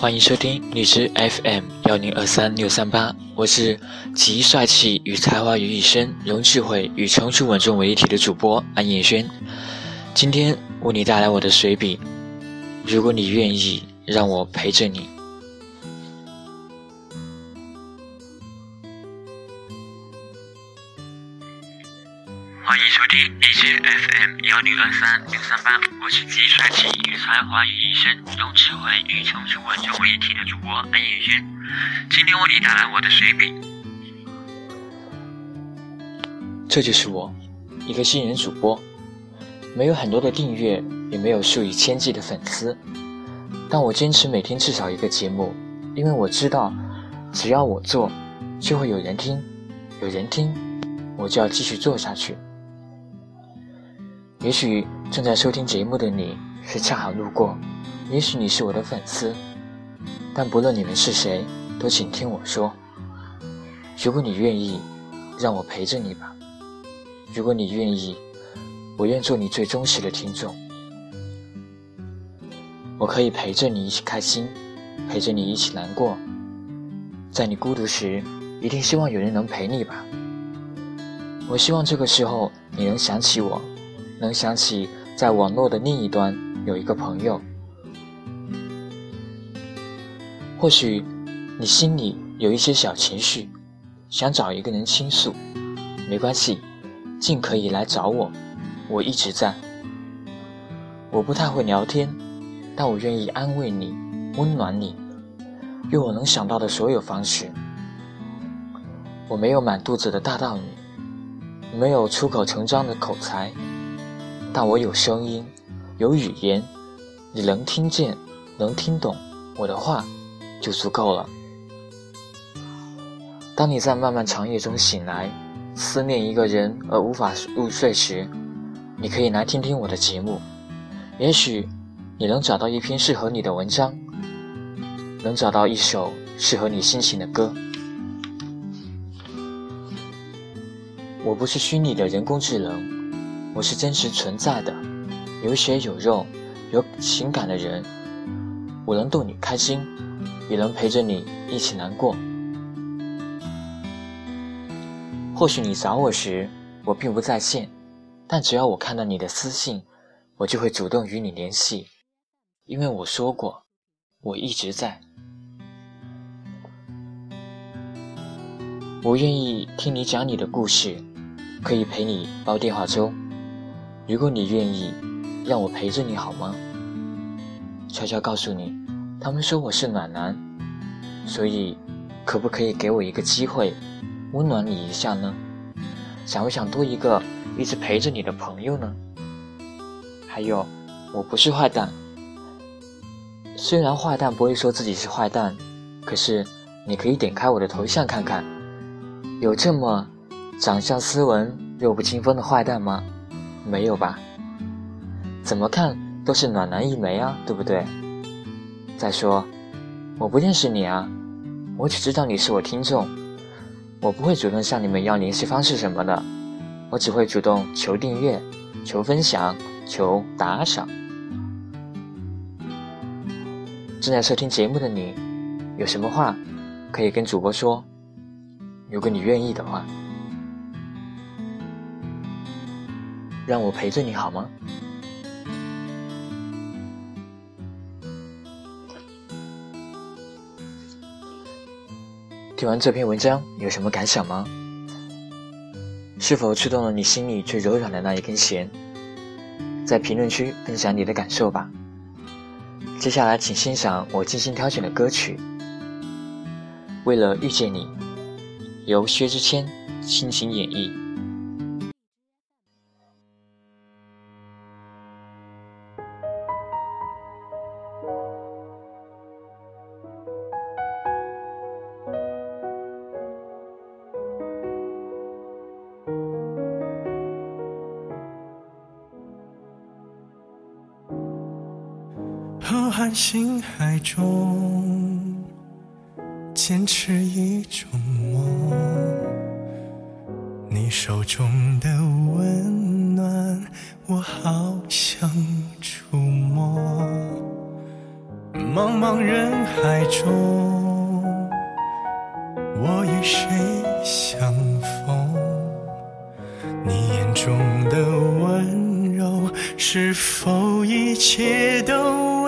欢迎收听荔枝 FM 幺零二三六三八，我是集帅气与才华于一身，融智慧与成熟稳重为一体的主播安彦轩。今天为你带来我的随笔。如果你愿意，让我陪着你。欢迎收听荔枝 FM 幺零二三六三八，我是集帅气与才华于一身，用智慧与成熟稳重为一体的主播安彦轩。今天为你带来我的水笔。这就是我，一个新人主播，没有很多的订阅，也没有数以千计的粉丝，但我坚持每天至少一个节目，因为我知道，只要我做，就会有人听，有人听，我就要继续做下去。也许正在收听节目的你是恰好路过，也许你是我的粉丝，但不论你们是谁，都请听我说。如果你愿意，让我陪着你吧。如果你愿意，我愿做你最忠实的听众。我可以陪着你一起开心，陪着你一起难过。在你孤独时，一定希望有人能陪你吧。我希望这个时候你能想起我。能想起在网络的另一端有一个朋友，或许你心里有一些小情绪，想找一个人倾诉，没关系，尽可以来找我，我一直在。我不太会聊天，但我愿意安慰你，温暖你，用我能想到的所有方式。我没有满肚子的大道理，没有出口成章的口才。但我有声音，有语言，你能听见，能听懂我的话，就足够了。当你在漫漫长夜中醒来，思念一个人而无法入睡时，你可以来听听我的节目，也许你能找到一篇适合你的文章，能找到一首适合你心情的歌。我不是虚拟的人工智能。我是真实存在的，有血有肉、有情感的人。我能逗你开心，也能陪着你一起难过。或许你找我时，我并不在线，但只要我看到你的私信，我就会主动与你联系，因为我说过，我一直在。我愿意听你讲你的故事，可以陪你煲电话粥。如果你愿意，让我陪着你好吗？悄悄告诉你，他们说我是暖男，所以可不可以给我一个机会，温暖你一下呢？想不想多一个一直陪着你的朋友呢？还有，我不是坏蛋。虽然坏蛋不会说自己是坏蛋，可是你可以点开我的头像看看，有这么长相斯文、弱不禁风的坏蛋吗？没有吧？怎么看都是暖男一枚啊，对不对？再说，我不认识你啊，我只知道你是我听众，我不会主动向你们要联系方式什么的，我只会主动求订阅、求分享、求打赏。正在收听节目的你，有什么话可以跟主播说？如果你愿意的话。让我陪着你好吗？听完这篇文章有什么感想吗？是否触动了你心里最柔软的那一根弦？在评论区分享你的感受吧。接下来，请欣赏我精心挑选的歌曲《为了遇见你》，由薛之谦倾情演绎。浩瀚星海中，坚持一种梦。你手中的温暖，我好想触摸。茫茫人海中，我与谁相逢？你眼中的温柔，是否一切都